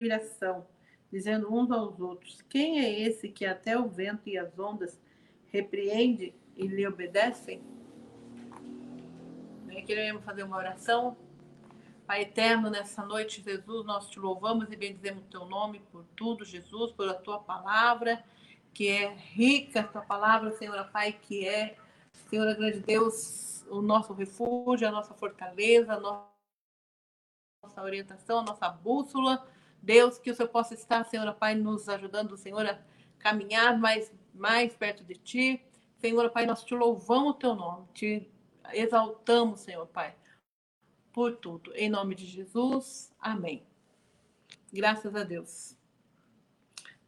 admiração, dizendo uns aos outros: Quem é esse que até o vento e as ondas repreende e lhe obedecem? Queremos fazer uma oração. Pai eterno, nessa noite, Jesus, nós te louvamos e bendizemos o teu nome por tudo, Jesus, por a tua palavra, que é rica, a tua palavra, Senhor Pai, que é, Senhor grande Deus, o nosso refúgio, a nossa fortaleza, a nossa orientação, a nossa bússola. Deus, que o Senhor possa estar, Senhor Pai, nos ajudando, Senhor, a caminhar mais, mais perto de Ti. Senhor Pai, nós te louvamos o Teu nome, te exaltamos, Senhor Pai, por tudo. Em nome de Jesus, amém. Graças a Deus.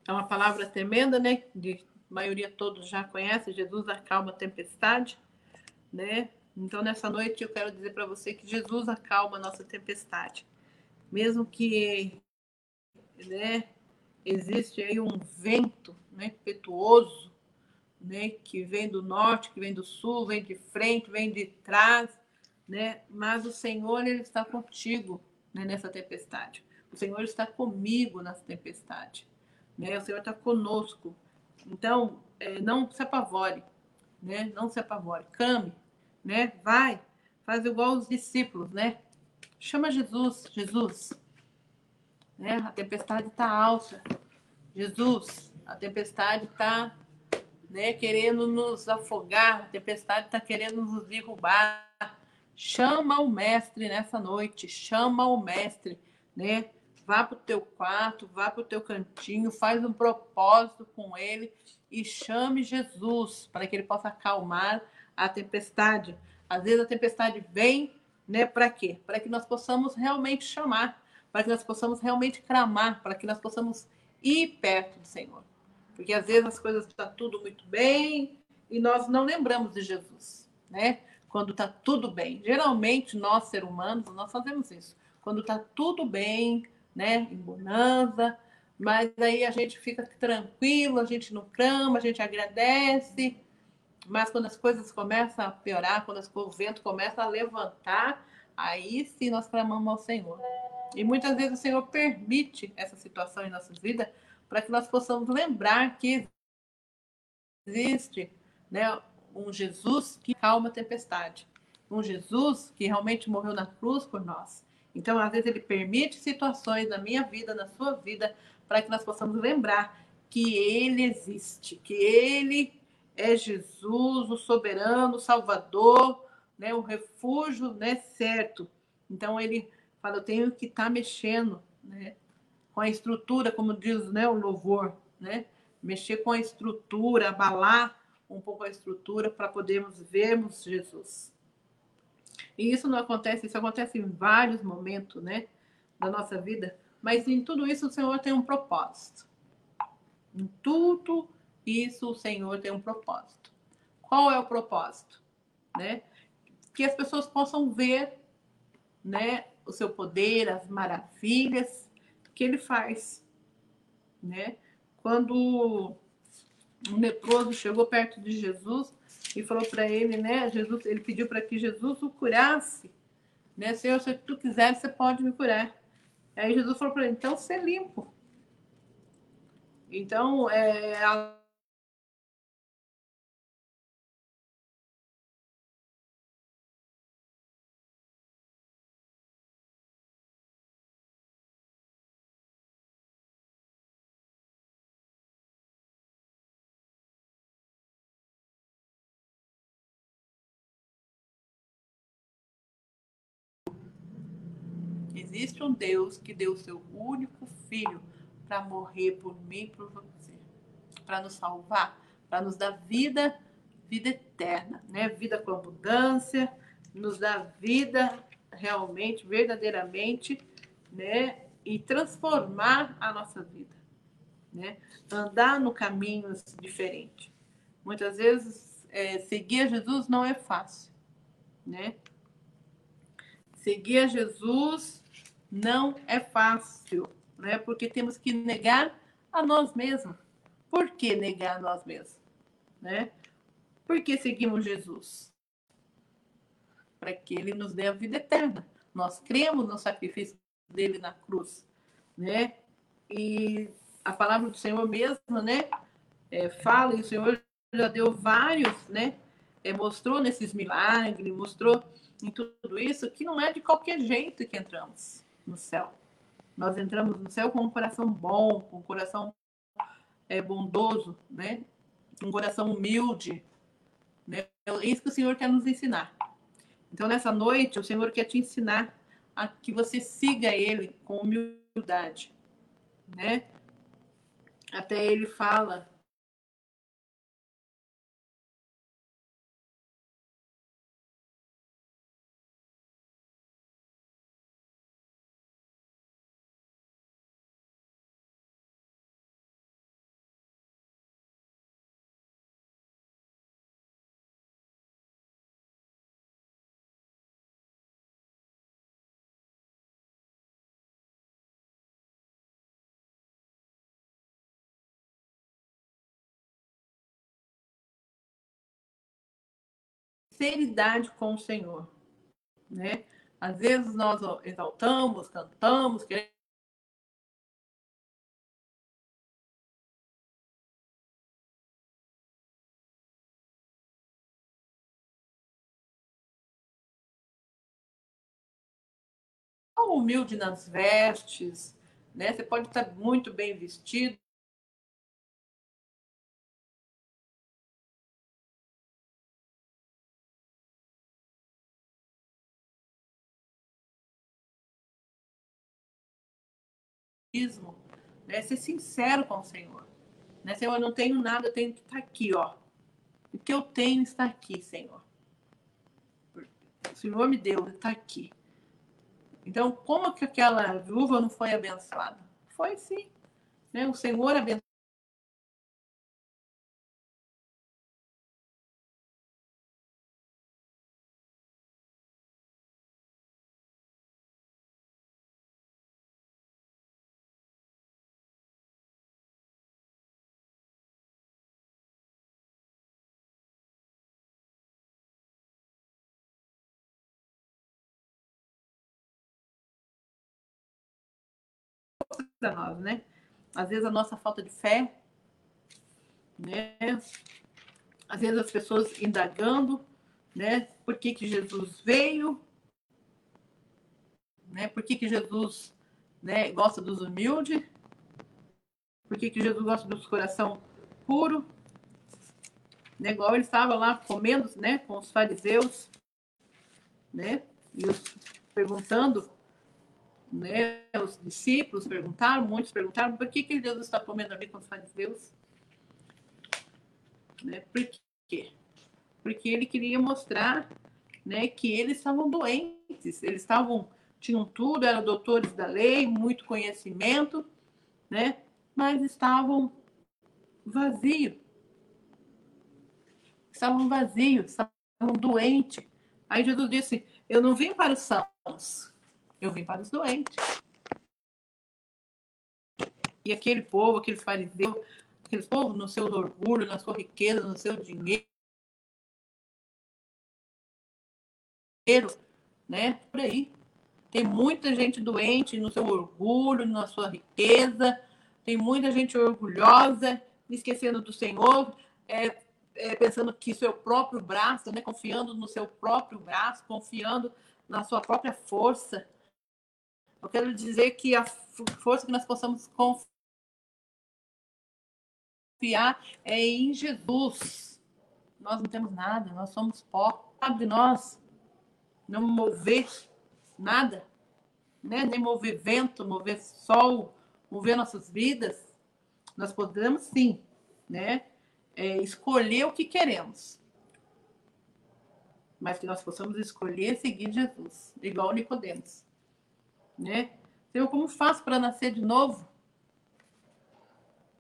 É uma palavra tremenda, né? De maioria todos já conhecem. Jesus acalma a tempestade, né? Então, nessa noite, eu quero dizer para você que Jesus acalma a nossa tempestade. Mesmo que né, existe aí um vento né, impetuoso, né, que vem do norte, que vem do sul, vem de frente, vem de trás, né, mas o Senhor ele está contigo né, nessa tempestade. O Senhor está comigo nessa tempestade. Né? O Senhor está conosco. Então, é, não se apavore, né? Não se apavore. Came, né? Vai, faz igual os discípulos, né? Chama Jesus, Jesus. Né? A tempestade está alta. Jesus, a tempestade está né, querendo nos afogar, a tempestade está querendo nos derrubar. Chama o mestre nessa noite, chama o mestre, né? Vá para o teu quarto, vá para o teu cantinho, faz um propósito com ele e chame Jesus para que ele possa acalmar a tempestade. Às vezes a tempestade vem, né? Para quê? Para que nós possamos realmente chamar, para que nós possamos realmente clamar, para que nós possamos ir perto do Senhor. Porque às vezes as coisas estão tá tudo muito bem e nós não lembramos de Jesus, né? Quando está tudo bem. Geralmente nós, seres humanos, nós fazemos isso. Quando está tudo bem, né? Em bonança, mas aí a gente fica tranquilo, a gente não clama, a gente agradece. Mas quando as coisas começam a piorar, quando o vento começa a levantar, aí sim nós clamamos ao Senhor. E muitas vezes o Senhor permite essa situação em nossas vidas para que nós possamos lembrar que existe né, um Jesus que calma a tempestade, um Jesus que realmente morreu na cruz por nós. Então, às vezes, ele permite situações na minha vida, na sua vida, para que nós possamos lembrar que ele existe, que ele é Jesus, o soberano, o salvador, né, o refúgio né, certo. Então, ele fala: eu tenho que estar tá mexendo né, com a estrutura, como diz né, o louvor, né? Mexer com a estrutura, abalar um pouco a estrutura para podermos vermos Jesus. E isso não acontece, isso acontece em vários momentos, né, da nossa vida, mas em tudo isso o Senhor tem um propósito. Em tudo isso o Senhor tem um propósito. Qual é o propósito? Né? Que as pessoas possam ver, né, o seu poder, as maravilhas que ele faz, né? Quando o leproso chegou perto de Jesus e falou para ele, né? Jesus, ele pediu para que Jesus o curasse, né? Senhor, se tu quiser, você pode me curar. Aí Jesus falou para ele, então ser limpo. Então, é, a Existe um Deus que deu o seu único filho para morrer por mim e por você, para nos salvar, para nos dar vida, vida eterna, né? Vida com abundância, nos dar vida realmente, verdadeiramente, né? E transformar a nossa vida, né? Andar no caminho diferente. Muitas vezes é, seguir a Jesus não é fácil, né? Seguir a Jesus não é fácil, né? Porque temos que negar a nós mesmos. Por que negar a nós mesmos? Né? Porque seguimos Jesus. Para que ele nos dê a vida eterna. Nós cremos no sacrifício dele na cruz, né? E a palavra do Senhor mesmo, né? É, fala, e o Senhor já deu vários, né? É, mostrou nesses milagres, mostrou em tudo isso que não é de qualquer jeito que entramos no céu. Nós entramos no céu com um coração bom, com um coração é, bondoso, né? Um coração humilde. Né? É isso que o Senhor quer nos ensinar. Então, nessa noite, o Senhor quer te ensinar a que você siga Ele com humildade, né? Até Ele fala sinceridade com o Senhor, né? Às vezes nós exaltamos, cantamos, queremos humilde nas vestes, né? Você pode estar muito bem vestido, né? Ser sincero com o Senhor. Né? Senhor, eu não tenho nada, eu tenho que estar aqui, ó. O que eu tenho está aqui, Senhor. O Senhor me deu, está aqui. Então, como que aquela viúva não foi abençoada? Foi sim. Né? O Senhor abençoou para nós, né? Às vezes a nossa falta de fé, né? Às vezes as pessoas indagando, né? Por que, que Jesus veio? Né? Por que, que Jesus né, gosta dos humildes? Por que, que Jesus gosta dos coração puro? Né? Igual ele estava lá comendo né, com os fariseus, né? E os, perguntando né, os discípulos perguntaram, muitos perguntaram, por que, que Deus está comendo ali com os fariseus? Né, por quê? Porque ele queria mostrar né, que eles estavam doentes, eles estavam, tinham tudo, eram doutores da lei, muito conhecimento, né, mas estavam vazios. Estavam vazios, estavam doentes. Aí Jesus disse: Eu não vim para os sãos, eu vim para os doentes. E aquele povo, aqueles fariseus, aqueles povos no seu orgulho, na sua riqueza, no seu dinheiro, né? Por aí. Tem muita gente doente no seu orgulho, na sua riqueza. Tem muita gente orgulhosa, esquecendo do Senhor, é, é, pensando que seu próprio braço, né? Confiando no seu próprio braço, confiando na sua própria força. Eu quero dizer que a força que nós possamos confiar é em Jesus. Nós não temos nada, nós somos pó. Sabe nós não mover nada, né? nem mover vento, mover sol, mover nossas vidas. Nós podemos sim, né? É, escolher o que queremos. Mas que nós possamos escolher seguir Jesus, igual Nicodemos né? Senhor, como faço para nascer de novo?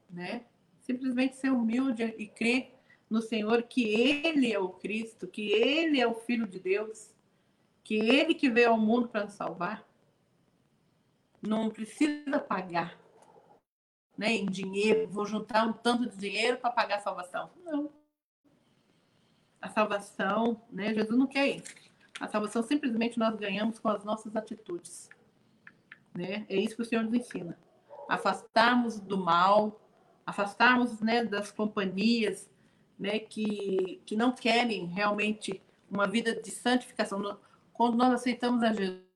Né? Simplesmente ser humilde e crer no Senhor que Ele é o Cristo, que Ele é o Filho de Deus, que Ele que veio ao mundo para nos salvar. Não precisa pagar né, em dinheiro, vou juntar um tanto de dinheiro para pagar a salvação. Não. A salvação, né, Jesus não quer isso. A salvação simplesmente nós ganhamos com as nossas atitudes. Né? É isso que o Senhor nos ensina. afastarmos do mal, afastarmos né, das companhias né, que, que não querem realmente uma vida de santificação. Quando nós aceitamos a Jesus,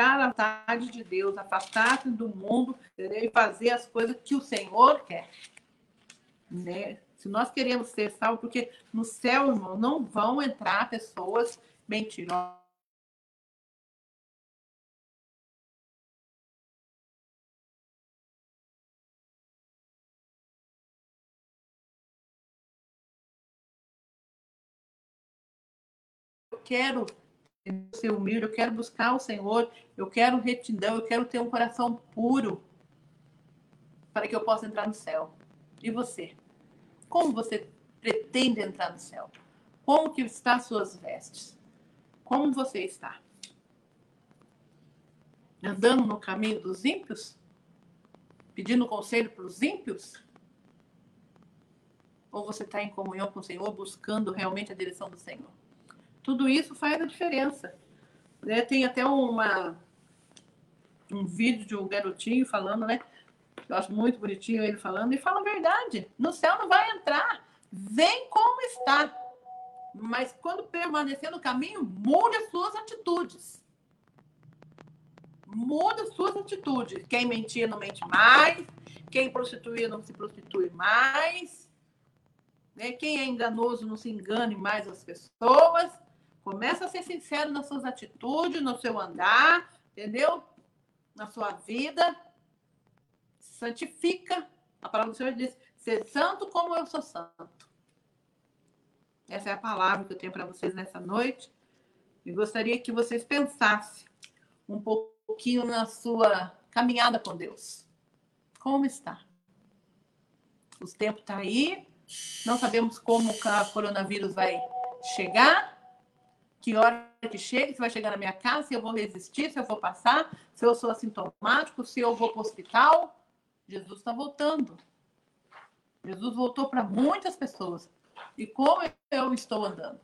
a vontade de Deus, afastar-se do mundo e fazer as coisas que o Senhor quer. Né? Se nós queremos ser salvos, porque no céu, irmão, não vão entrar pessoas mentirosas. Quero ser humilde, eu quero buscar o Senhor, eu quero retidão, eu quero ter um coração puro para que eu possa entrar no céu. E você? Como você pretende entrar no céu? Como que está as suas vestes? Como você está? Andando no caminho dos ímpios? Pedindo conselho para os ímpios? Ou você está em comunhão com o Senhor, buscando realmente a direção do Senhor? Tudo isso faz a diferença. Né? Tem até uma, um vídeo de um garotinho falando, né? Eu acho muito bonitinho ele falando, e fala a verdade. No céu não vai entrar. Vem como está. Mas quando permanecer no caminho, mude as suas atitudes. Muda as suas atitudes. Quem mentia não mente mais. Quem prostituía não se prostitui mais. Né? Quem é enganoso não se engane mais as pessoas. Começa a ser sincero nas suas atitudes, no seu andar, entendeu? Na sua vida. Santifica. A palavra do Senhor diz: ser santo como eu sou santo. Essa é a palavra que eu tenho para vocês nessa noite. E gostaria que vocês pensassem um pouquinho na sua caminhada com Deus. Como está? Os tempos estão tá aí. Não sabemos como o coronavírus vai chegar que hora que chega, se vai chegar na minha casa, se eu vou resistir, se eu vou passar, se eu sou assintomático, se eu vou para o hospital. Jesus está voltando. Jesus voltou para muitas pessoas. E como eu estou andando?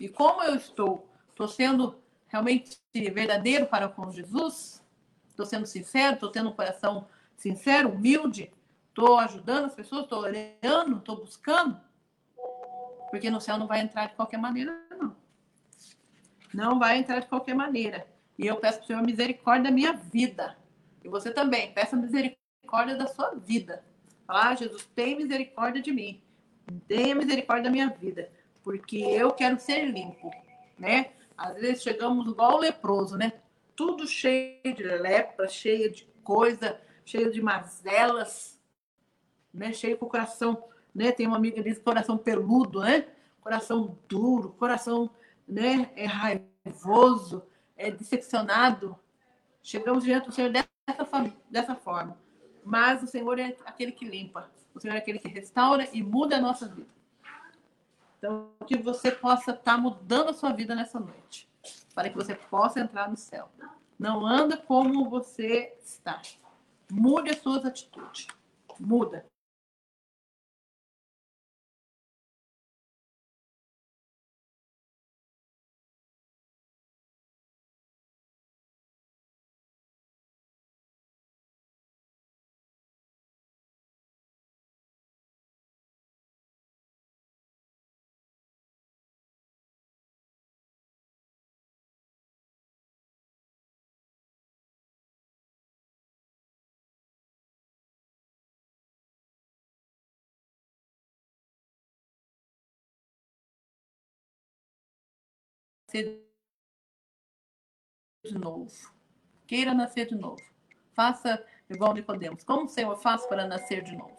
E como eu estou? Estou sendo realmente verdadeiro para com Jesus? Estou sendo sincero? Estou tendo um coração sincero, humilde? Estou ajudando as pessoas? Estou orando? Estou buscando? Porque no céu não vai entrar de qualquer maneira, não. Vai entrar de qualquer maneira. E eu peço para o Senhor misericórdia da minha vida. E você também, peça misericórdia da sua vida. Ah, Jesus, tem misericórdia de mim. Tenha misericórdia da minha vida. Porque eu quero ser limpo, né? Às vezes chegamos igual o leproso, né? Tudo cheio de lepra, cheio de coisa, cheio de mazelas, né? Cheio com o coração, né? Tem uma amiga que diz coração peludo, né? Coração duro, coração né, é raivoso, é disseccionado, chegamos diante do Senhor dessa, dessa forma. Mas o Senhor é aquele que limpa, o Senhor é aquele que restaura e muda a nossa vida. Então, que você possa estar tá mudando a sua vida nessa noite, para que você possa entrar no céu. Não anda como você está. Mude as suas atitudes. Muda. Nascer de novo. Queira nascer de novo. Faça igual Nicodemos. Como o Senhor faz para nascer de novo?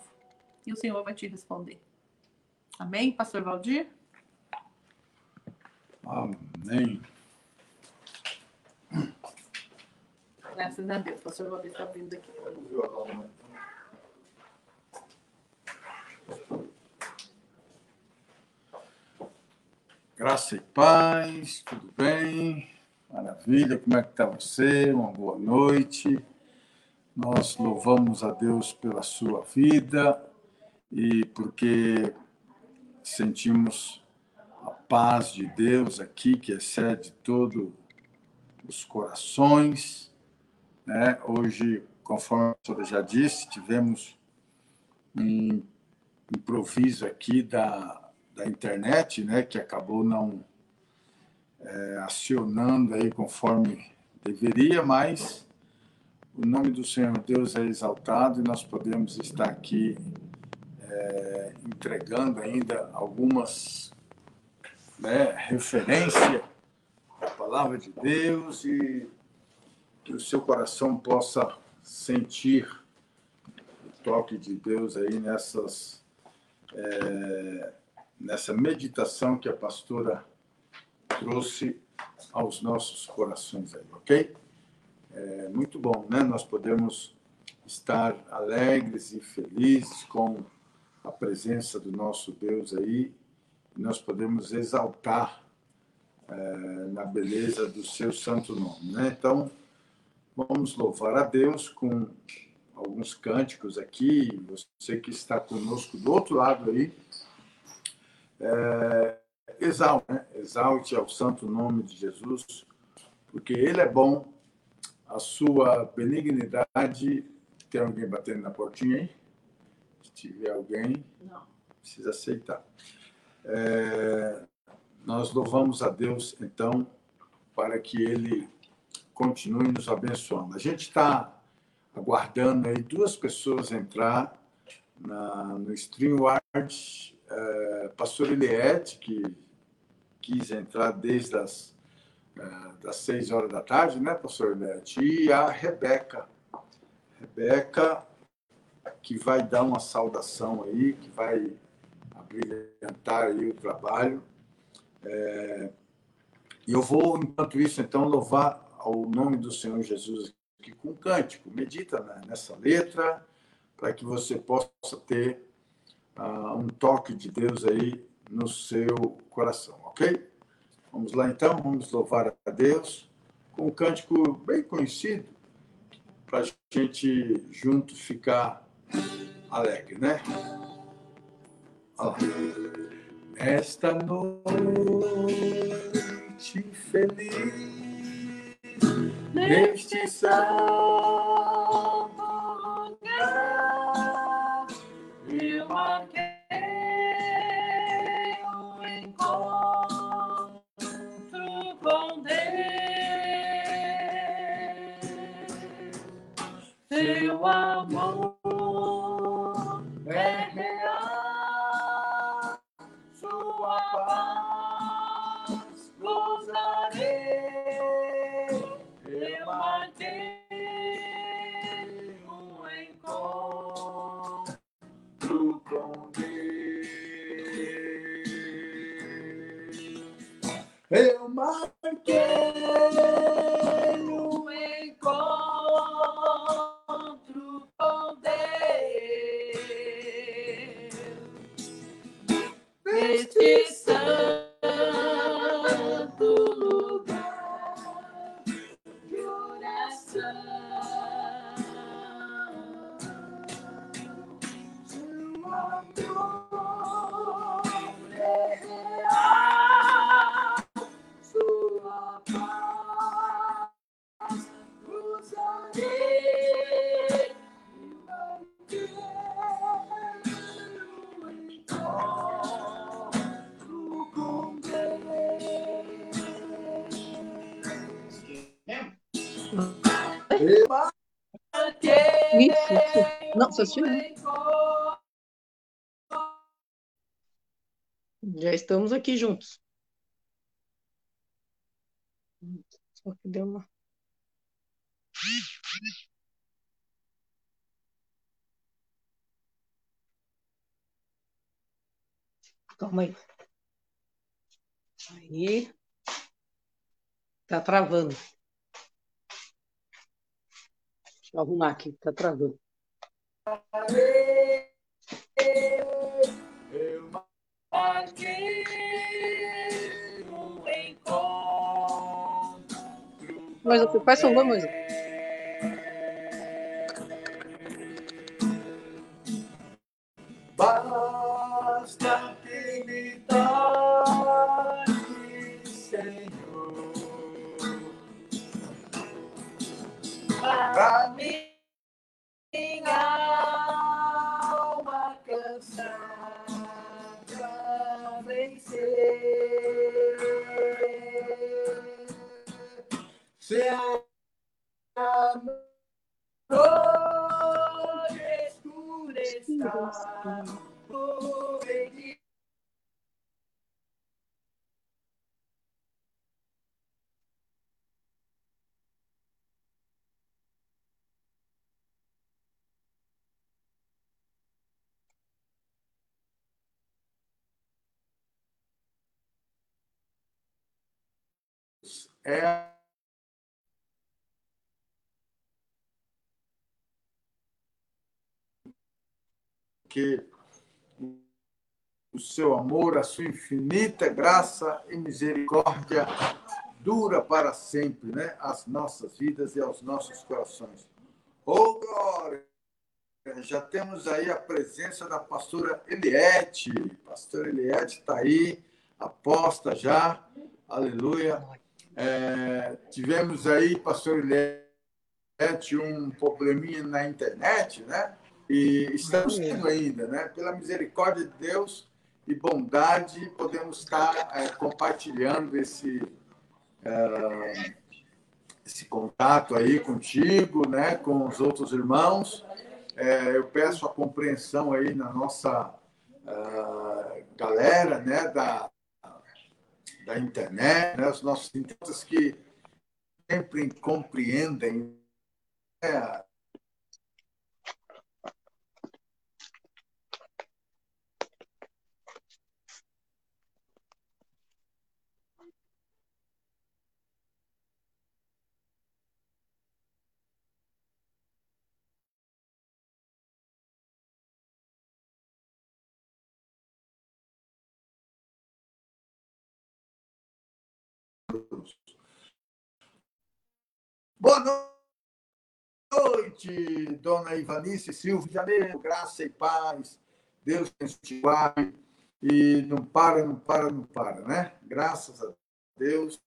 E o Senhor vai te responder. Amém, pastor Valdir? Amém. Graças a Deus. Pastor Valdir está vindo aqui. Graça e paz, tudo bem? Maravilha, como é que está você? Uma boa noite. Nós louvamos a Deus pela sua vida e porque sentimos a paz de Deus aqui, que excede todo os corações. Né? Hoje, conforme a senhora já disse, tivemos um improviso aqui da, da internet, né? que acabou não é, acionando aí conforme deveria, mas o nome do Senhor Deus é exaltado e nós podemos estar aqui é, entregando ainda algumas né, referências da palavra de Deus e que o seu coração possa sentir o toque de Deus aí nessas é, nessa meditação que a pastora trouxe aos nossos corações aí, ok? É muito bom, né? Nós podemos estar alegres e felizes com a presença do nosso Deus aí, nós podemos exaltar é, na beleza do seu santo nome, né? Então, vamos louvar a Deus com alguns cânticos aqui, você que está conosco do outro lado aí, é, exalte, né? exalte ao santo nome de Jesus, porque Ele é bom, a sua benignidade. Tem alguém batendo na portinha aí? Se tiver alguém, Não. precisa aceitar. É, nós louvamos a Deus, então, para que Ele continue nos abençoando. A gente está aguardando aí duas pessoas entrar na, no StreamYard. É, Pastor Eliette, que quis entrar desde as é, das seis horas da tarde, né, pastor Eliette? E a Rebeca. Rebeca, que vai dar uma saudação aí, que vai abrilhantar aí o trabalho. É, e eu vou, enquanto isso, então, louvar ao nome do Senhor Jesus aqui com um cântico. Medita né, nessa letra, para que você possa ter uh, um toque de Deus aí no seu coração, ok? Vamos lá então, vamos louvar a Deus com um cântico bem conhecido, para a gente junto ficar alegre, né? Olha. Esta noite feliz, neste santo estamos aqui juntos. Só que deu uma. Calma aí. Aí. Tá travando. Deixa eu arrumar aqui, tá travando. Eu marquei um encontro. Mas faz favor, mas Bate Seu amor escuro está, nuvem de é que o seu amor, a sua infinita graça e misericórdia dura para sempre, né? As nossas vidas e aos nossos corações. Oh, glória! Já temos aí a presença da pastora Eliette. Pastora Eliette está aí, aposta já. Aleluia. É, tivemos aí, pastor Eliette, um probleminha na internet, né? E estamos tendo ainda, né? Pela misericórdia de Deus e bondade, podemos estar é, compartilhando esse, é, esse contato aí contigo, né? Com os outros irmãos. É, eu peço a compreensão aí na nossa uh, galera, né? Da, da internet, né? os nossos internautas que sempre compreendem né? Boa noite, dona Ivanice Silva de Janeiro, graça e paz, Deus te guarde e não para, não para, não para, né? Graças a Deus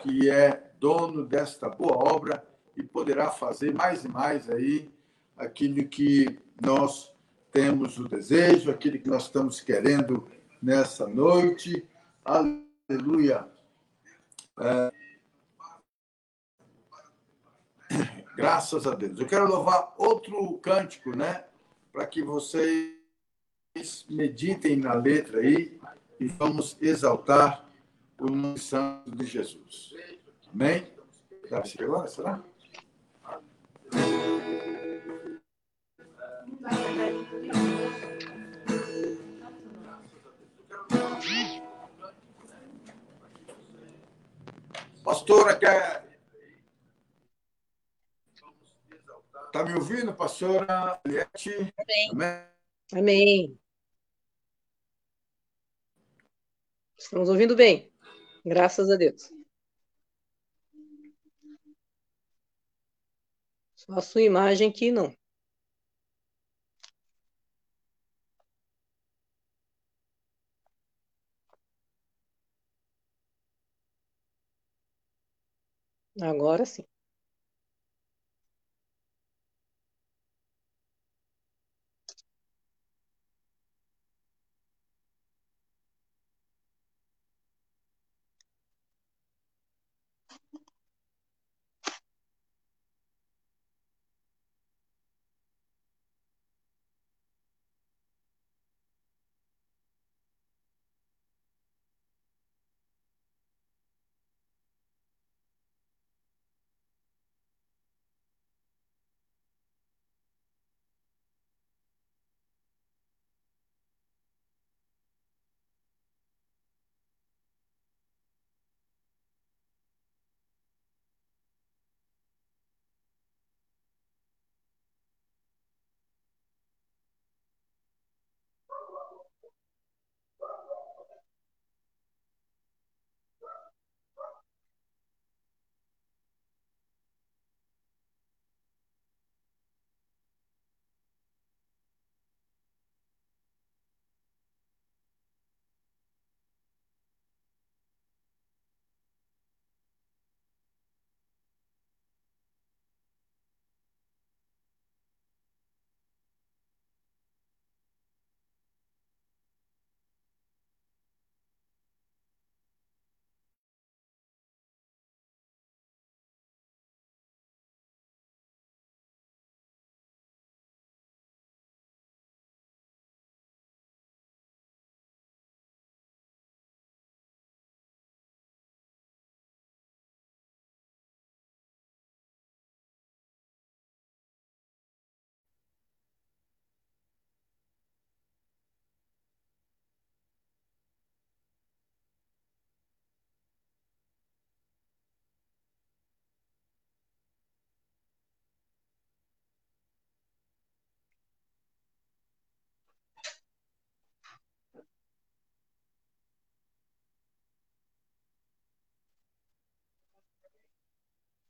que é dono desta boa obra e poderá fazer mais e mais aí aquilo que nós temos o desejo, aquilo que nós estamos querendo nessa noite. Aleluia. É, graças a Deus. Eu quero louvar outro cântico, né? Para que vocês meditem na letra aí e vamos exaltar o nome santo de Jesus. Amém? agora, será? Pastora, quer. Está me ouvindo, pastora Eliette? Amém. Amém. Estamos ouvindo bem. Graças a Deus. Só a sua imagem aqui não. Agora sim.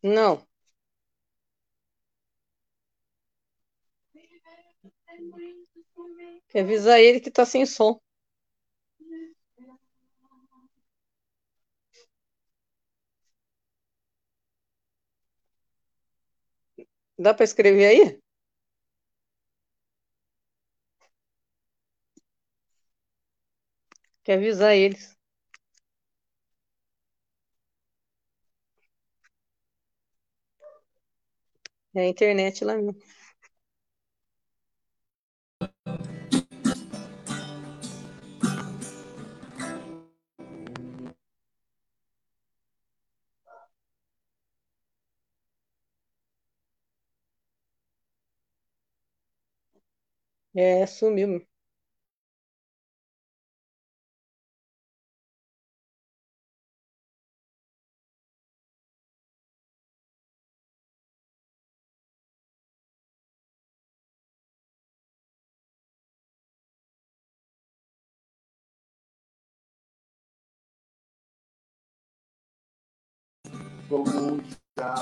Não. Quer avisar ele que tá sem som. Dá para escrever aí? Quer avisar eles. É a internet lá mesmo. É, sumiu. Como já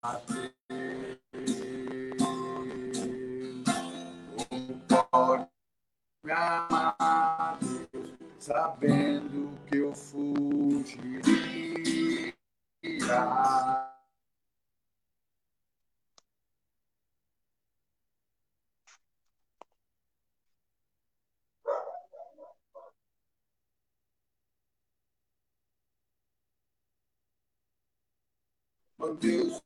bateu. Como pode me sabendo Deus,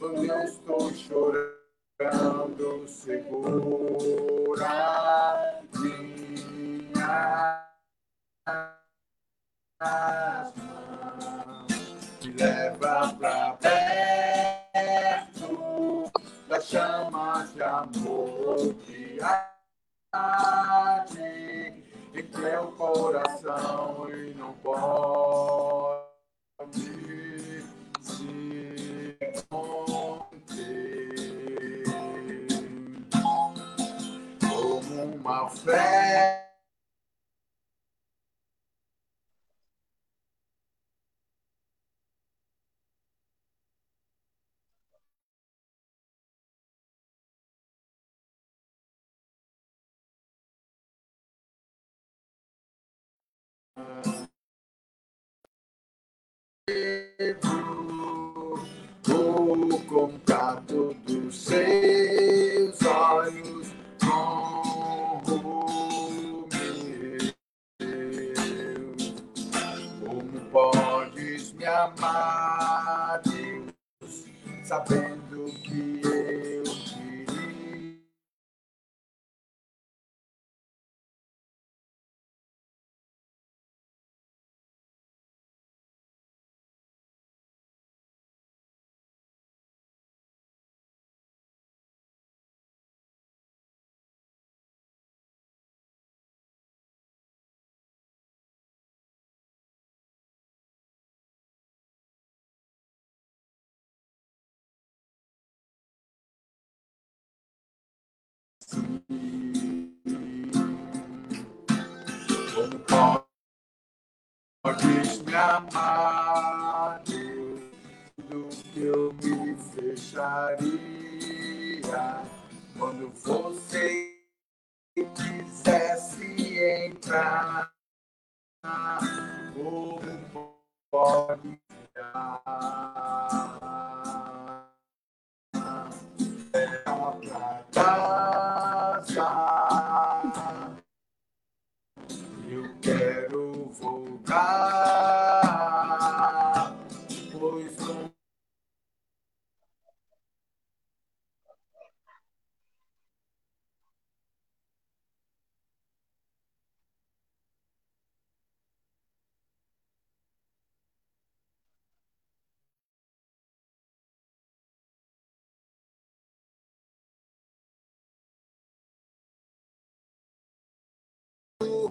eu estou chorando, segura Como podes me amar, do que eu me fecharia quando você quisesse entrar. Como pode pra pois não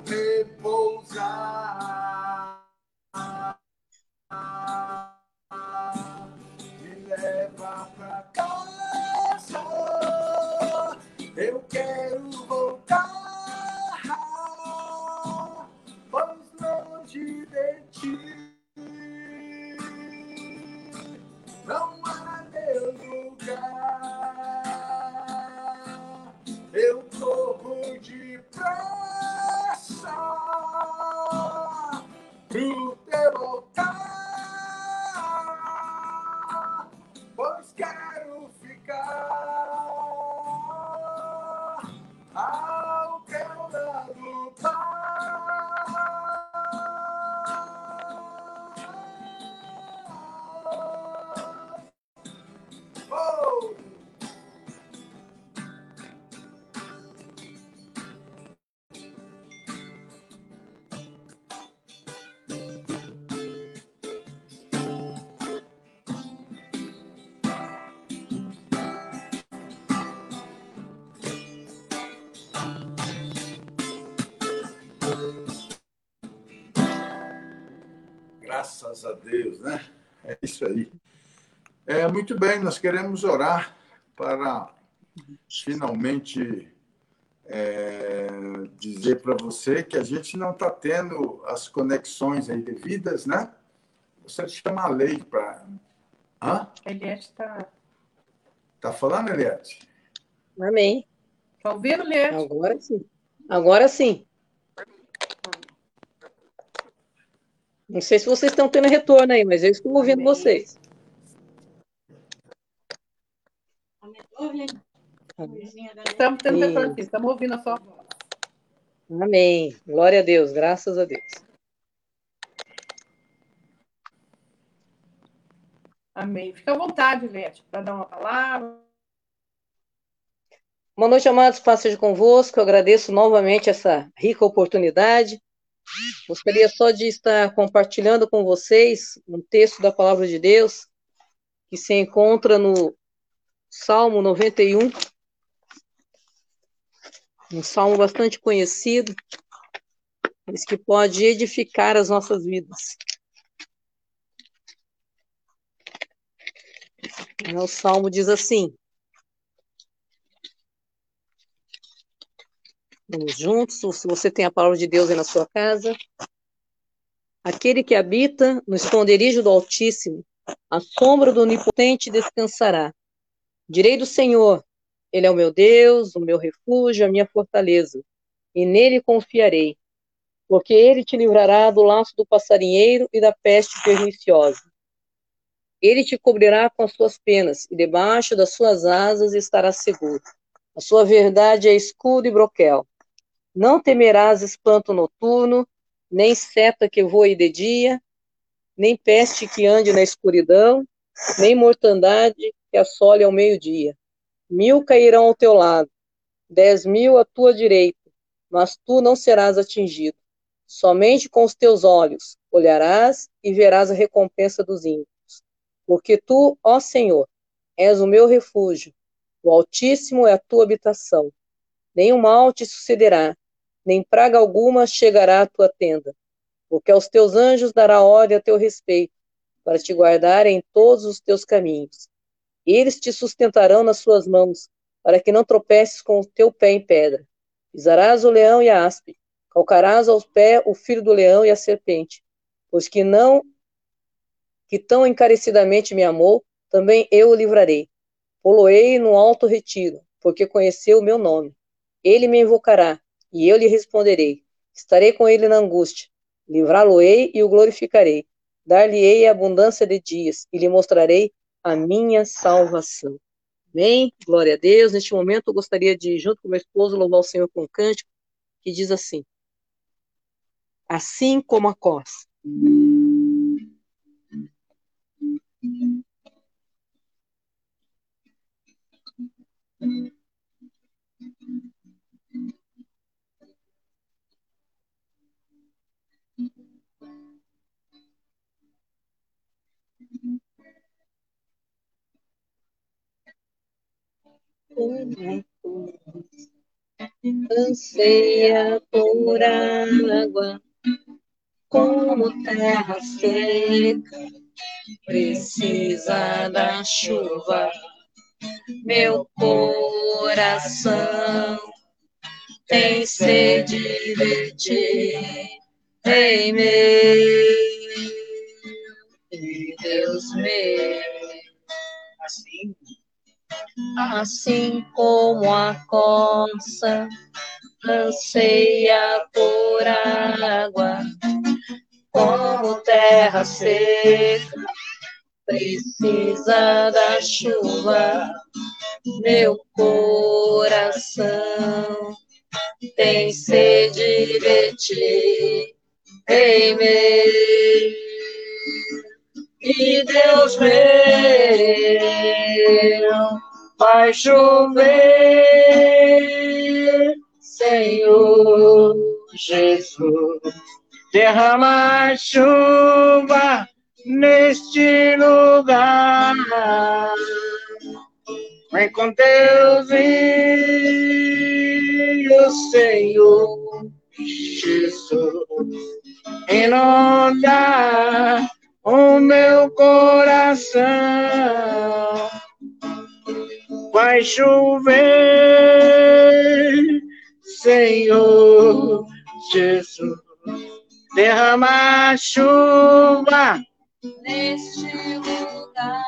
repousar. Pro teu Graças a Deus, né? É isso aí. É, muito bem, nós queremos orar para finalmente é, dizer para você que a gente não está tendo as conexões aí devidas, né? Você chama a lei para. Hã? Eliette está. Tá falando, Eliette? Amém. Está ouvindo, Eliette? Agora sim. Agora sim. Não sei se vocês estão tendo retorno aí, mas eu estou ouvindo vocês. Estamos tendo retorno. Estamos ouvindo a sua voz. Amém. Glória a Deus. Graças a Deus. Amém. Fica à vontade, Eliette, para dar uma palavra. Boa noite, amados. Paz seja convosco. Eu agradeço novamente essa rica oportunidade. Gostaria só de estar compartilhando com vocês um texto da palavra de Deus que se encontra no Salmo 91, um salmo bastante conhecido, mas que pode edificar as nossas vidas. O salmo diz assim: Vamos juntos, se você tem a palavra de Deus aí na sua casa. Aquele que habita no esconderijo do Altíssimo, a sombra do Onipotente descansará. Direi do Senhor, Ele é o meu Deus, o meu refúgio, a minha fortaleza, e nele confiarei, porque ele te livrará do laço do passarinheiro e da peste perniciosa. Ele te cobrirá com as suas penas, e debaixo das suas asas estarás seguro. A sua verdade é escudo e broquel. Não temerás espanto noturno, nem seta que voe de dia, nem peste que ande na escuridão, nem mortandade que assole ao meio-dia. Mil cairão ao teu lado, dez mil à tua direita, mas tu não serás atingido. Somente com os teus olhos olharás e verás a recompensa dos ímpios. Porque tu, ó Senhor, és o meu refúgio, o Altíssimo é a tua habitação. Nenhum mal te sucederá, nem praga alguma chegará à tua tenda, porque aos teus anjos dará ordem a teu respeito, para te guardar em todos os teus caminhos. Eles te sustentarão nas suas mãos, para que não tropeces com o teu pé em pedra. Pisarás o leão e a aspe, calcarás aos pés o filho do leão e a serpente, pois que não que tão encarecidamente me amou, também eu o livrarei. Poloei no alto retiro, porque conheceu o meu nome. Ele me invocará, e eu lhe responderei. Estarei com ele na angústia. Livrá-lo-ei e o glorificarei. Dar-lhe-ei abundância de dias, e lhe mostrarei a minha salvação. Amém? Glória a Deus. Neste momento, eu gostaria de, junto com meu esposo, louvar o Senhor com um cântico que diz assim: Assim como a costa. Anseia por água, como terra seca, precisa da chuva. Meu coração tem sede de ti, Rei meu e Deus meu. Assim. Assim como a coça anseia por água, como terra seca precisa da chuva, meu coração tem sede de ti, em mim. E Deus meu vai chover, Senhor Jesus, derrama chuva neste lugar. Vem com Deus e o Senhor Jesus inunda o meu coração. Vai chover, Senhor Jesus, derrama chuva neste lugar.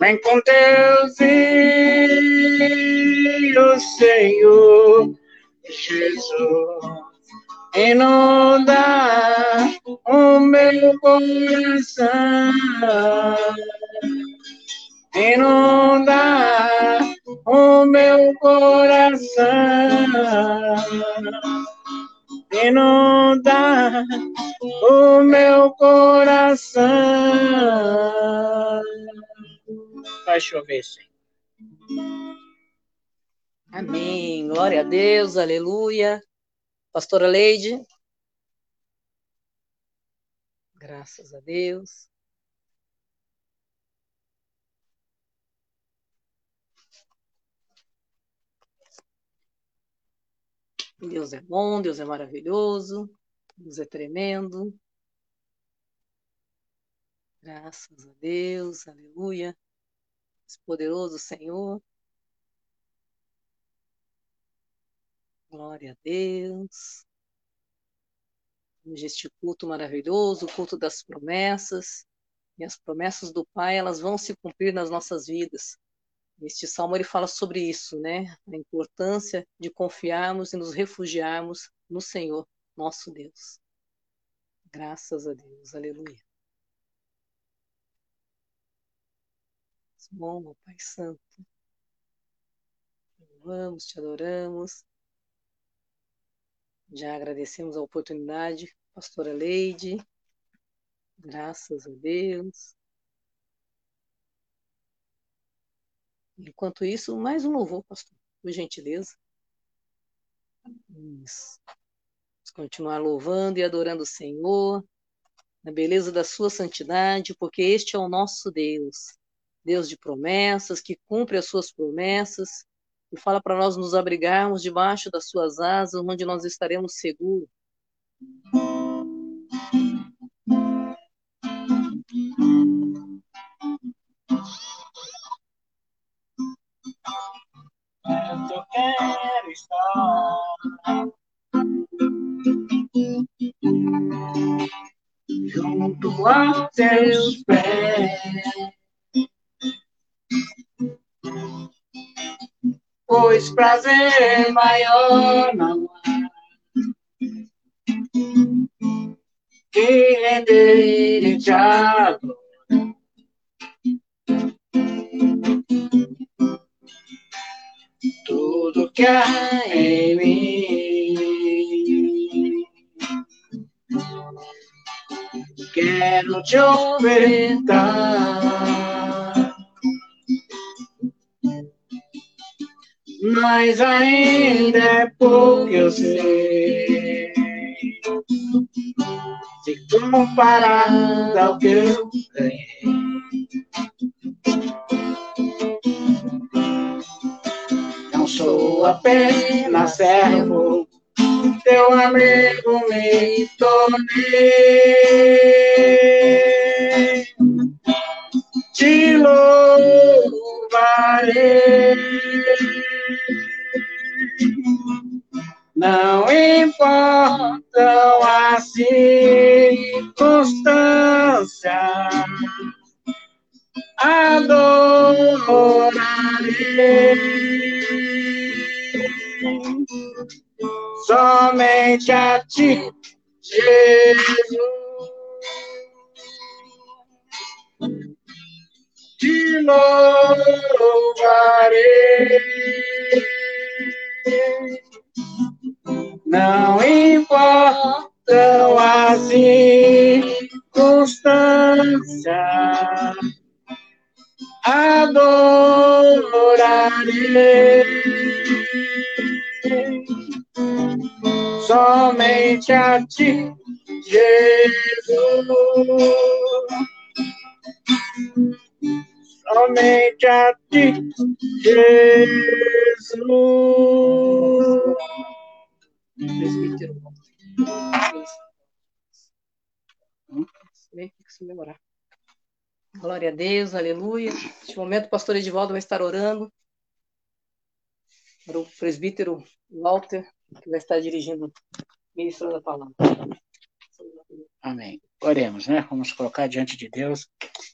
Vem com e o Senhor Jesus inunda o meu coração. Inunda o meu coração inunda o meu coração. Vai chover, Senhor. Amém. Glória a Deus, aleluia. Pastora Leide. Graças a Deus. Deus é bom, Deus é maravilhoso, Deus é tremendo. Graças a Deus, aleluia. Esse poderoso Senhor. Glória a Deus. Este culto maravilhoso, o culto das promessas. E as promessas do Pai, elas vão se cumprir nas nossas vidas. Este salmo ele fala sobre isso, né? A importância de confiarmos e nos refugiarmos no Senhor, nosso Deus. Graças a Deus, aleluia. Bom, Pai Santo. Te te adoramos. Já agradecemos a oportunidade, pastora Leide. Graças a Deus. Enquanto isso, mais um louvor, pastor, por gentileza. Isso. Vamos continuar louvando e adorando o Senhor, na beleza da sua santidade, porque este é o nosso Deus. Deus de promessas, que cumpre as suas promessas, e fala para nós nos abrigarmos debaixo das suas asas, onde nós estaremos seguros. eu quero estar junto aos teus pés. Pois prazer maior não há que render e te tudo que há em mim. Quero te ofertar, mas ainda é pouco eu sei. Se comparado ao que eu ganhei. sou apenas servo, teu amigo me tornei. Te louvarei. Não importam as circunstâncias, adoro somente a ti, Jesus. Te louvarei. Não importam as circunstâncias, adorarei somente a ti, Jesus. Somente a ti, Jesus. Glória a Deus, aleluia. Neste momento, o pastor Edivaldo vai estar orando para o presbítero Walter, que vai estar dirigindo, ministrando a palavra. Amém. Oremos, né? Vamos colocar diante de Deus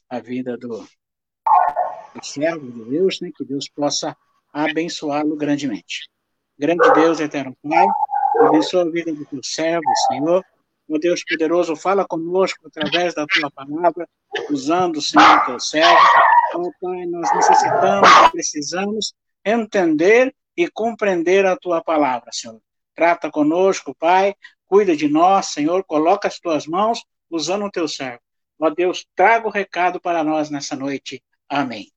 a vida do, do servo de Deus, né? Que Deus possa abençoá-lo grandemente. Grande Deus, eterno Pai, abençoa a vida do teu servo, Senhor. Meu Deus poderoso, fala conosco através da tua palavra, usando, Senhor, o teu servo. Oh, Pai, nós necessitamos, precisamos entender e compreender a tua palavra, Senhor. Trata conosco, Pai, cuida de nós, Senhor, coloca as tuas mãos usando o teu servo. Ó Deus, traga o recado para nós nessa noite. Amém.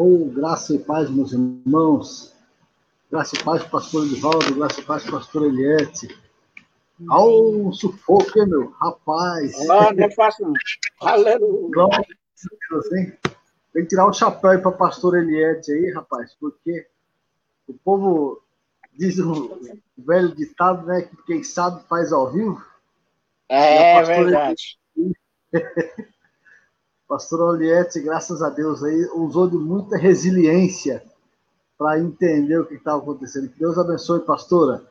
Oh, graça e paz, meus irmãos. Graça e paz, pastor Edivaldo. Graça e paz, pastor Eliette. Ao sufoco, hein, meu? Rapaz. Ah, não é fácil, não. Aleluia. Glória Deus, hein? Tem que tirar o chapéu aí para pastor Eliette aí, rapaz, porque o povo diz o velho ditado, né, que quem sabe faz ao vivo. É, verdade. Pastor Oliette, graças a Deus, aí usou de muita resiliência para entender o que estava acontecendo. Que Deus abençoe, pastora.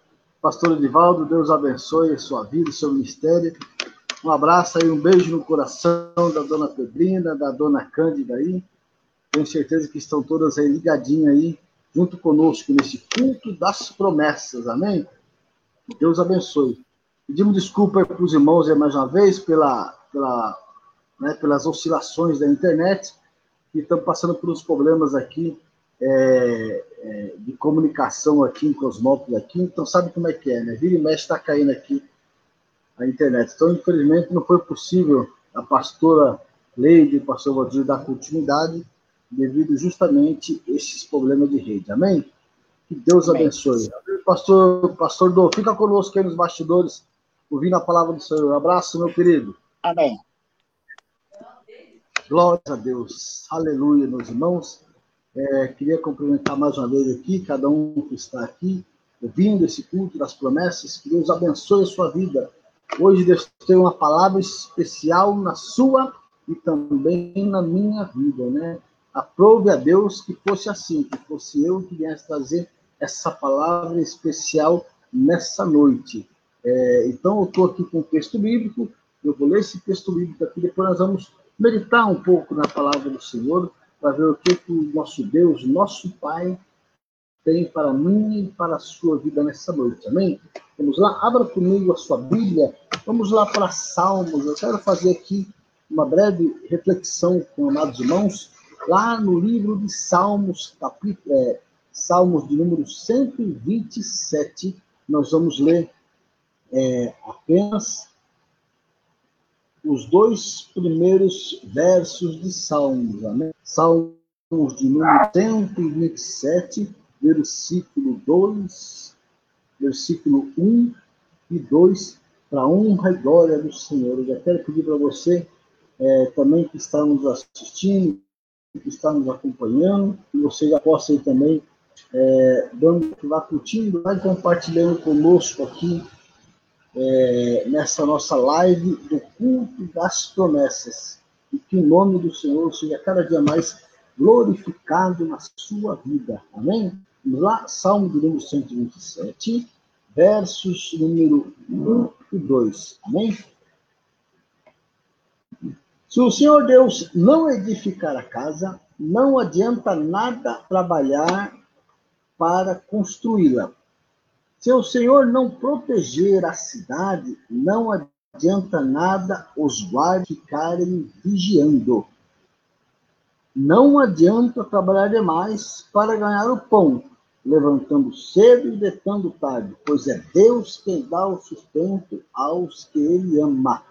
Pastor Edivaldo, Deus abençoe a sua vida, o seu ministério. Um abraço aí, um beijo no coração da dona Pedrina, da dona Cândida aí. Tenho certeza que estão todas aí ligadinhas aí, junto conosco, nesse culto das promessas, amém? Deus abençoe. Pedimos desculpa para os irmãos aí mais uma vez pela, pela né, pelas oscilações da internet, e estamos passando por uns problemas aqui é, é, de comunicação aqui em Cosmópolis, aqui, então sabe como é que é, né? Vira e mexe está caindo aqui a internet. Então, infelizmente, não foi possível a pastora Leide o pastor Valdir dar continuidade devido justamente a esses problemas de rede. Amém? Que Deus Amém. abençoe. Pastor, pastor Dô, fica conosco aí nos bastidores, ouvindo a palavra do Senhor. Um abraço, meu querido. Amém. Glória a Deus. Aleluia, meus irmãos. É, queria cumprimentar mais uma vez aqui, cada um que está aqui, ouvindo esse culto das promessas. Que Deus abençoe a sua vida. Hoje Deus tem uma palavra especial na sua e também na minha vida, né? Aprove a Deus que fosse assim, que fosse eu que viesse trazer essa palavra especial nessa noite. É, então, eu estou aqui com o texto bíblico, eu vou ler esse texto bíblico aqui, depois nós vamos meditar um pouco na palavra do Senhor, para ver o que, que o nosso Deus, nosso Pai, tem para mim e para a sua vida nessa noite. Amém? Vamos lá, abra comigo a sua Bíblia. Vamos lá para Salmos. Eu quero fazer aqui uma breve reflexão com amados irmãos, lá no livro de Salmos, capítulo, é, Salmos de número 127. Nós vamos ler é, apenas os dois primeiros versos de Salmos. Amém? Salmos de número 127, versículo 2, versículo 1 e 2, para honra e glória do Senhor. Eu já quero pedir para você é, também que está nos assistindo, que está nos acompanhando, que você já possa ir também é, dando, lá curtindo, vai compartilhando conosco aqui é, nessa nossa live do culto das promessas. E que o nome do Senhor seja cada dia mais glorificado na sua vida. Amém? Lá, Salmo de número 127, versos número 1 e 2. Amém? Se o Senhor Deus não edificar a casa, não adianta nada trabalhar para construí-la. Se o Senhor não proteger a cidade, não adianta nada os guardas ficarem vigiando. Não adianta trabalhar demais para ganhar o pão, levantando cedo e deitando tarde, pois é Deus quem dá o sustento aos que Ele ama,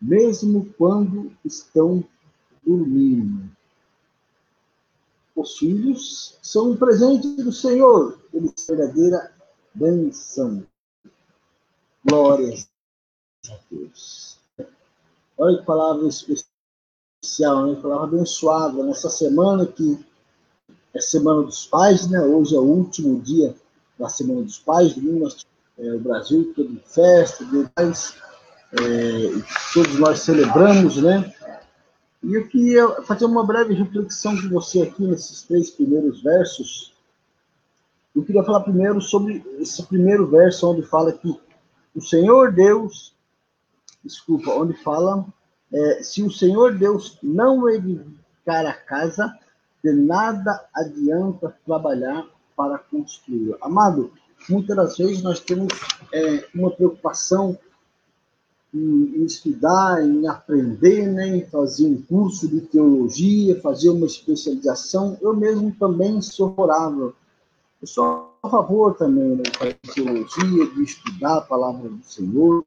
mesmo quando estão dormindo. Os filhos são um presente do Senhor, eles verdadeira benção. Glórias a Deus. Olha que palavra especial, né? palavra abençoada. Nessa semana que é Semana dos Pais, né? Hoje é o último dia da Semana dos Pais, domingo é, o Brasil todo festa, demais, é, todos nós celebramos, né? E eu queria fazer uma breve reflexão com você aqui nesses três primeiros versos. Eu queria falar primeiro sobre esse primeiro verso, onde fala que o Senhor Deus, desculpa, onde fala, é, se o Senhor Deus não edificar a casa, de nada adianta trabalhar para construí-la. Amado, muitas das vezes nós temos é, uma preocupação em, estudar, em aprender, né, em fazer um curso de teologia, fazer uma especialização. Eu mesmo também sou favorável. Eu sou a favor também né, de teologia, de estudar a palavra do Senhor,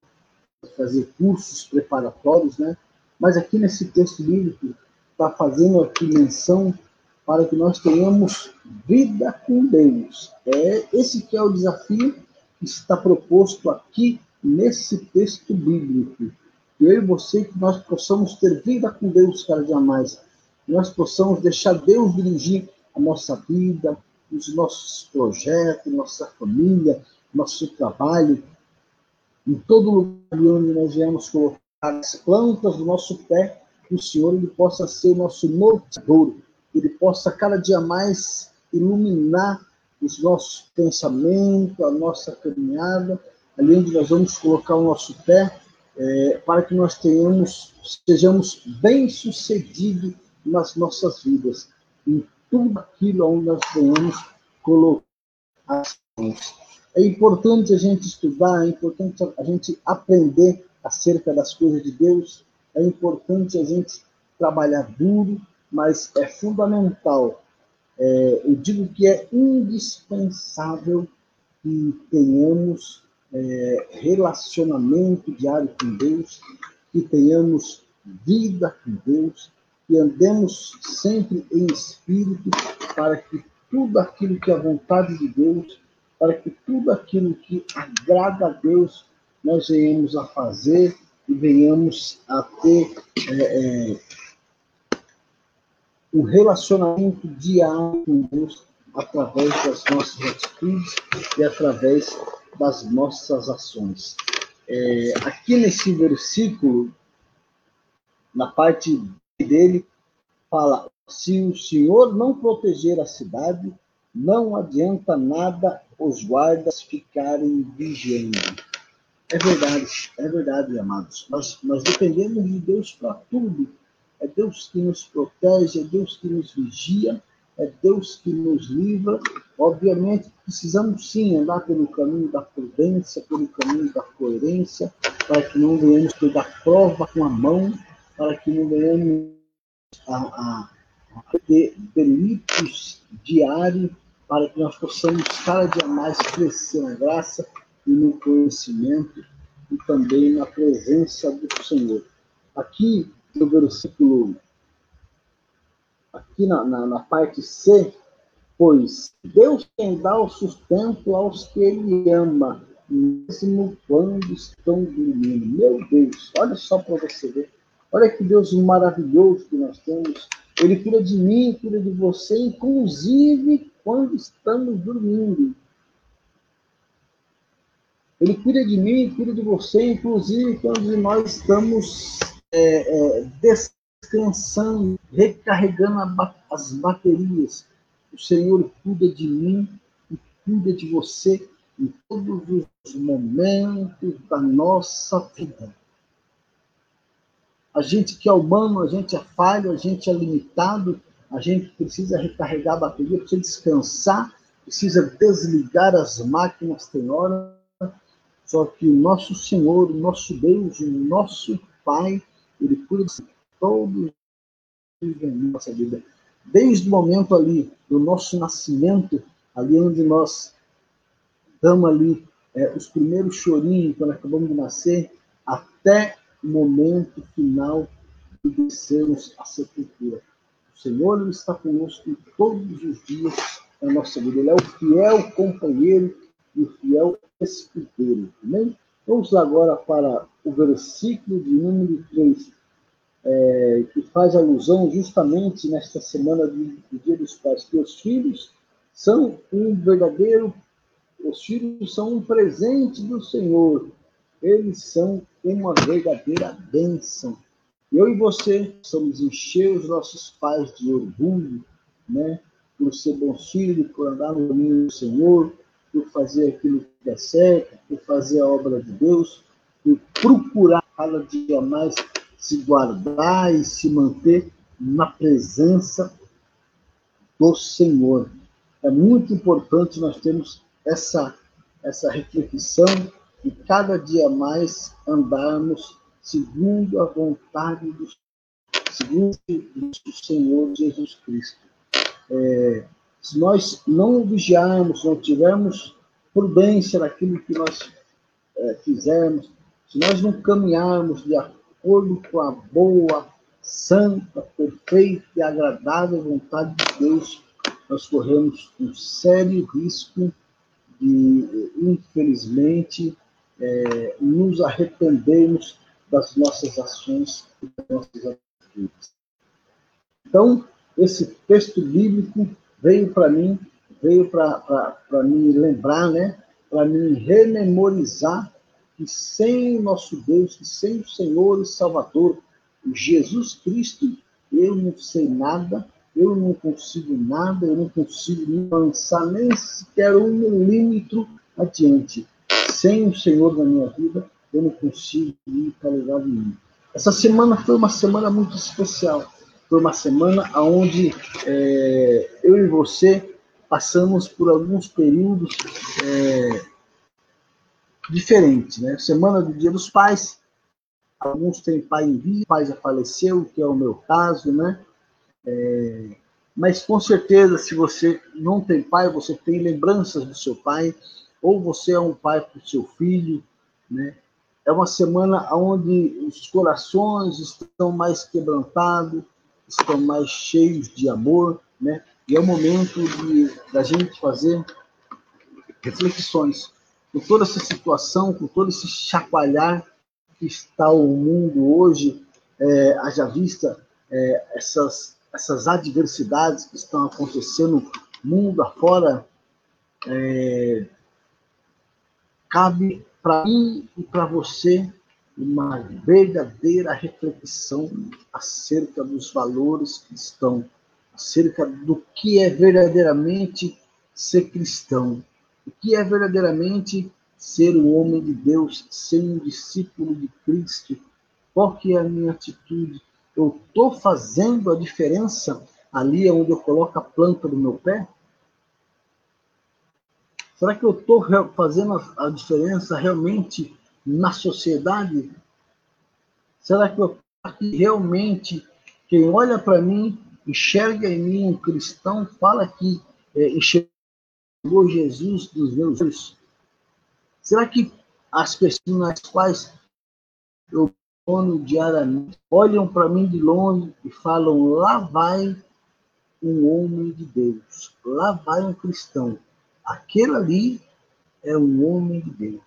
fazer cursos preparatórios, né? Mas aqui nesse texto bíblico está fazendo aqui menção para que nós tenhamos vida com Deus. É esse que é o desafio que está proposto aqui nesse texto bíblico. Eu e você, que nós possamos ter vida com Deus cada dia mais. Que nós possamos deixar Deus dirigir a nossa vida, os nossos projetos, nossa família, nosso trabalho, em todo lugar onde nós viemos colocar as plantas do nosso pé, que o Senhor ele possa ser o nosso norteador, ele possa cada dia mais iluminar os nossos pensamentos, a nossa caminhada, ali onde nós vamos colocar o nosso pé, é, para que nós tenhamos, sejamos bem-sucedidos nas nossas vidas, em tudo aquilo onde nós venhamos colocar. É importante a gente estudar, é importante a gente aprender acerca das coisas de Deus, é importante a gente trabalhar duro, mas é fundamental, é, eu digo que é indispensável que tenhamos é, relacionamento diário com Deus, que tenhamos vida com Deus, que andemos sempre em espírito, para que tudo aquilo que é vontade de Deus, para que tudo aquilo que agrada a Deus, nós venhamos a fazer e venhamos a ter é, é, um relacionamento diário com Deus através das nossas atitudes e através das nossas ações. É, aqui nesse versículo, na parte dele, fala: se o Senhor não proteger a cidade, não adianta nada os guardas ficarem vigiando. É verdade, é verdade, amados. Nós, nós dependemos de Deus para tudo. É Deus que nos protege, é Deus que nos vigia é Deus que nos livra. Obviamente, precisamos sim andar pelo caminho da prudência, pelo caminho da coerência, para que não venhamos pegar prova com a mão, para que não venhamos a, a, a ter delitos diários, para que nós possamos cada dia mais crescer na graça e no conhecimento e também na presença do Senhor. Aqui no versículo aqui na, na, na parte C, pois Deus quem dá o sustento aos que Ele ama, mesmo quando estão dormindo. Meu Deus, olha só para você ver. Olha que Deus maravilhoso que nós temos. Ele cuida de mim, cuida de você, inclusive quando estamos dormindo. Ele cuida de mim, cuida de você, inclusive quando nós estamos é, é, descansando, recarregando as baterias. O Senhor cuida de mim e cuida de você em todos os momentos da nossa vida. A gente que é humano, a gente é falho, a gente é limitado, a gente precisa recarregar a bateria, precisa descansar, precisa desligar as máquinas, tem hora. Só que o nosso Senhor, o nosso Deus, o nosso Pai, Ele cuida de todos na nossa vida. Desde o momento ali do nosso nascimento, ali onde nós damos ali é, os primeiros chorinhos quando acabamos de nascer, até momento final de descermos a sepultura. O Senhor está conosco todos os dias da nossa vida. Ele é o fiel companheiro e o fiel escudeiro. Amém? Vamos agora para o versículo de número 3, é, que faz alusão justamente nesta semana do, do Dia dos Pais, que os filhos são um verdadeiro, os filhos são um presente do Senhor. Eles são uma verdadeira bênção. Eu e você somos encher os nossos pais de orgulho, né? Por ser bons filhos, por andar no caminho do Senhor, por fazer aquilo que é certo, por fazer a obra de Deus, por procurar cada dia mais se guardar e se manter na presença do Senhor. É muito importante nós termos essa, essa reflexão e cada dia mais andarmos segundo a vontade do, segundo do Senhor Jesus Cristo. É, se nós não vigiarmos, não tivermos prudência naquilo que nós é, fizermos, se nós não caminharmos de acordo com a boa, santa, perfeita e agradável vontade de Deus, nós corremos um sério risco de, infelizmente, é, nos arrependermos das nossas ações e das nossas atitudes. Então, esse texto bíblico veio para mim, veio para me lembrar, né? para me rememorizar que sem o nosso Deus, que sem o Senhor e Salvador, Jesus Cristo, eu não sei nada, eu não consigo nada, eu não consigo avançar nem sequer um milímetro adiante. Sem o Senhor na minha vida, eu não consigo ir para lugar nenhum. Essa semana foi uma semana muito especial. Foi uma semana onde é, eu e você passamos por alguns períodos é, diferentes. Né? Semana do Dia dos Pais, alguns têm pai em vida, pai já faleceu, que é o meu caso, né? É, mas com certeza, se você não tem pai, você tem lembranças do seu pai, ou você é um pai para o seu filho, né? É uma semana onde os corações estão mais quebrantados, estão mais cheios de amor, né? E é o momento de da gente fazer reflexões com toda essa situação, com todo esse chacoalhar que está o mundo hoje, é, haja vista é, essas, essas adversidades que estão acontecendo mundo afora, é, cabe para mim e para você uma verdadeira reflexão acerca dos valores cristãos, acerca do que é verdadeiramente ser cristão, o que é verdadeiramente ser um homem de Deus, ser um discípulo de Cristo. Qual que é a minha atitude? Eu estou fazendo a diferença ali onde eu coloco a planta do meu pé? Será que eu estou fazendo a diferença realmente na sociedade? Será que eu realmente quem olha para mim enxerga em mim um cristão, fala que é, enxergou Jesus dos meus olhos? Será que as pessoas nas quais eu olho diariamente olham para mim de longe e falam: lá vai um homem de Deus, lá vai um cristão aquele ali é um homem de Deus.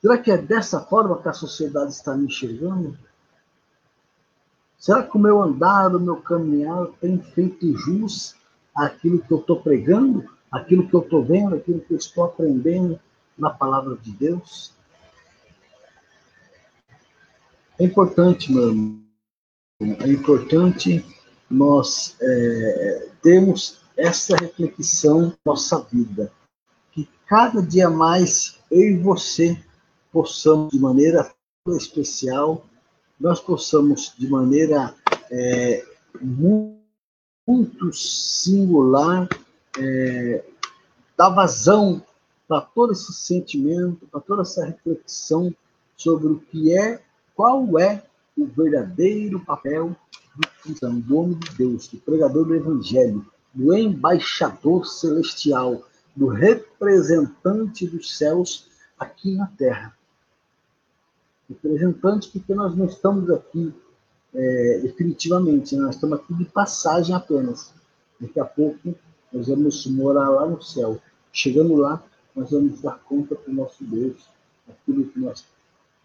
Será que é dessa forma que a sociedade está me enxergando? Será que o meu andar, o meu caminhar tem feito jus àquilo que eu estou pregando, aquilo que eu estou vendo, aquilo que eu estou aprendendo na palavra de Deus? É importante, meu irmão, é importante nós é, termos essa reflexão nossa vida. Que cada dia mais eu e você possamos, de maneira especial, nós possamos, de maneira é, muito singular, é, dar vazão para todo esse sentimento, para toda essa reflexão sobre o que é, qual é o verdadeiro papel do cristão, do homem de Deus, do pregador do evangelho, do embaixador celestial, do representante dos céus aqui na terra. Representante porque nós não estamos aqui é, definitivamente, né? nós estamos aqui de passagem apenas. Daqui a pouco nós vamos morar lá no céu. Chegando lá, nós vamos dar conta para o nosso Deus, aquilo que nós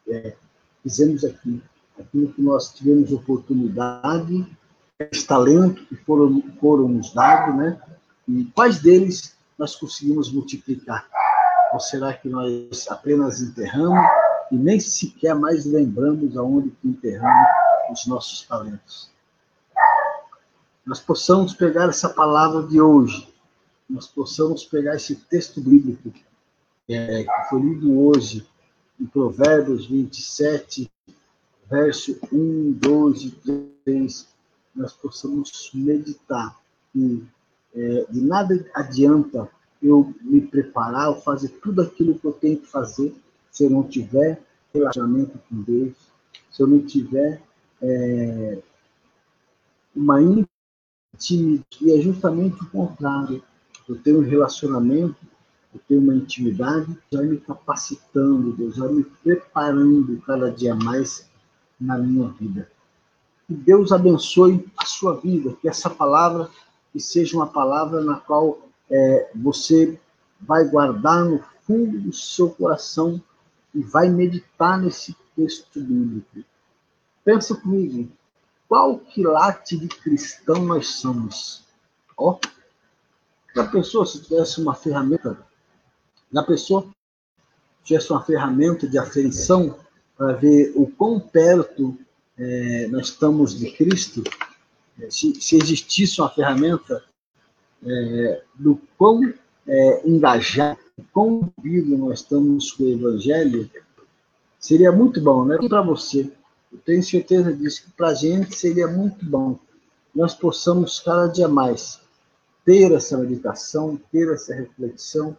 é, fizemos aqui, aquilo que nós tivemos oportunidade, esse talento que foram, foram nos dados, né? E quais deles nós conseguimos multiplicar? Ou será que nós apenas enterramos e nem sequer mais lembramos aonde enterramos os nossos talentos? Nós possamos pegar essa palavra de hoje, nós possamos pegar esse texto bíblico é, que foi lido hoje em Provérbios 27, verso 1, 2 e 3, nós possamos meditar que é, de nada adianta eu me preparar ou fazer tudo aquilo que eu tenho que fazer se eu não tiver relacionamento com Deus, se eu não tiver é, uma intimidade, e é justamente o contrário. Eu tenho um relacionamento, eu tenho uma intimidade, já me capacitando, Deus, já me preparando cada dia mais na minha vida. Que Deus abençoe a sua vida, que essa palavra que seja uma palavra na qual é, você vai guardar no fundo do seu coração e vai meditar nesse texto bíblico. Pensa comigo, qual quilate de cristão nós somos? Ó, oh, já se tivesse uma ferramenta? Já pensou se tivesse uma ferramenta de aferição para ver o quão perto é, nós estamos de Cristo? Se, se existisse uma ferramenta é, do quão é, engajado, quão vivo nós estamos com o Evangelho, seria muito bom, né? Para você, eu tenho certeza disso, para a gente seria muito bom. Nós possamos cada dia mais ter essa meditação, ter essa reflexão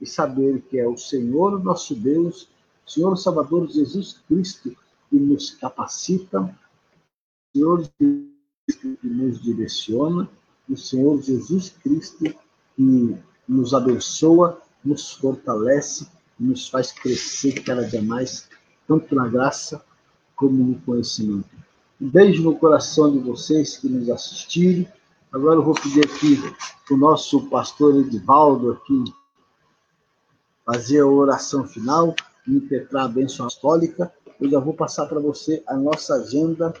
e saber que é o Senhor, nosso Deus, Senhor Salvador Jesus Cristo, que nos capacita, o Senhor Cristo que nos direciona, o Senhor Jesus Cristo que nos abençoa, nos fortalece, nos faz crescer cada dia mais, tanto na graça como no conhecimento. Um beijo no coração de vocês que nos assistiram. Agora eu vou pedir aqui para o nosso pastor Edivaldo aqui fazer a oração final, impetrar a bênção apostólica. Eu já vou passar para você a nossa agenda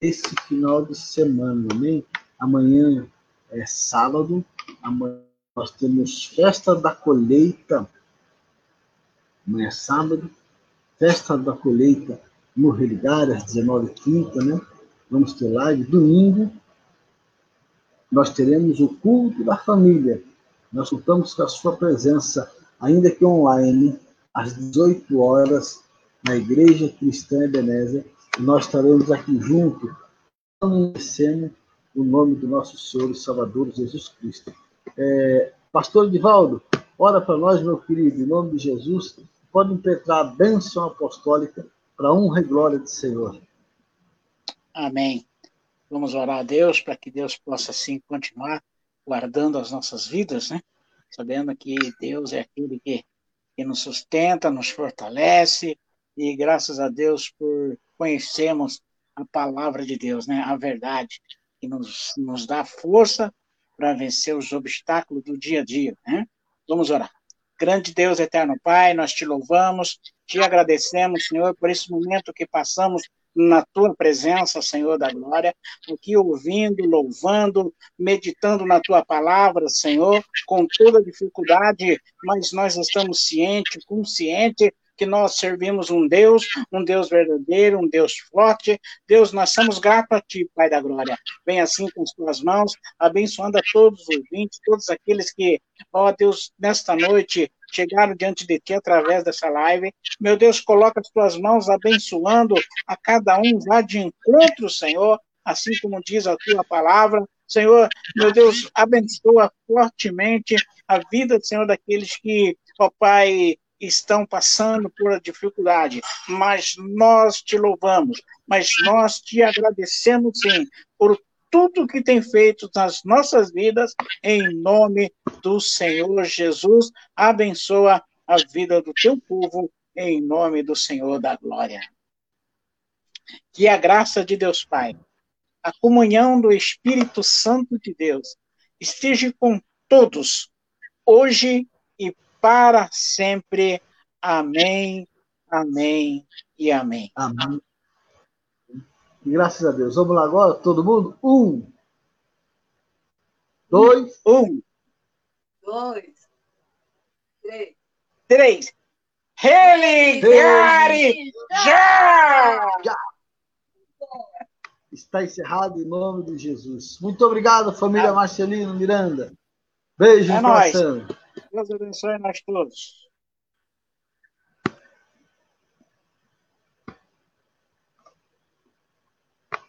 esse final de semana, amém? Amanhã é sábado, amanhã nós temos festa da colheita, amanhã é sábado, festa da colheita no Religar, às 19h30, né? Vamos ter live. Domingo, nós teremos o culto da família. Nós contamos com a sua presença, ainda que online, às 18 horas, na Igreja Cristã Ebenezer. Nós estaremos aqui juntos, conhecendo o nome do nosso Senhor e Salvador Jesus Cristo. É, Pastor Edivaldo, ora para nós, meu querido, em nome de Jesus. Pode impetrar a bênção apostólica para honra e glória do Senhor. Amém. Vamos orar a Deus para que Deus possa, assim, continuar guardando as nossas vidas, né? Sabendo que Deus é aquele que, que nos sustenta, nos fortalece, e graças a Deus por conhecermos a palavra de Deus, né? A verdade, que nos, nos dá força para vencer os obstáculos do dia a dia, né? Vamos orar. Grande Deus, eterno Pai, nós te louvamos, te agradecemos, Senhor, por esse momento que passamos na tua presença, Senhor da glória, aqui ouvindo, louvando, meditando na tua palavra, Senhor, com toda dificuldade, mas nós estamos cientes, conscientes que nós servimos um Deus, um Deus verdadeiro, um Deus forte. Deus, nós somos gratos a Ti, Pai da Glória. Vem assim com as Tuas mãos, abençoando a todos os ouvintes, todos aqueles que, ó Deus, nesta noite chegaram diante de Ti através dessa live. Meu Deus, coloca as Tuas mãos abençoando a cada um, vá de encontro, Senhor, assim como diz a Tua palavra. Senhor, meu Deus, abençoa fortemente a vida, Senhor, daqueles que, ó Pai, estão passando por dificuldade, mas nós te louvamos, mas nós te agradecemos, sim, por tudo que tem feito nas nossas vidas, em nome do Senhor Jesus. Abençoa a vida do teu povo, em nome do Senhor da glória. Que a graça de Deus Pai, a comunhão do Espírito Santo de Deus, esteja com todos, hoje para sempre. Amém, amém e amém. Amém. Graças a Deus. Vamos lá agora, todo mundo? Um. Dois. Um. Dois. Três. Três. Religare já! Está encerrado em nome de Jesus. Muito obrigado, família Marcelino Miranda. Beijo É. Deus abençoe nós todos.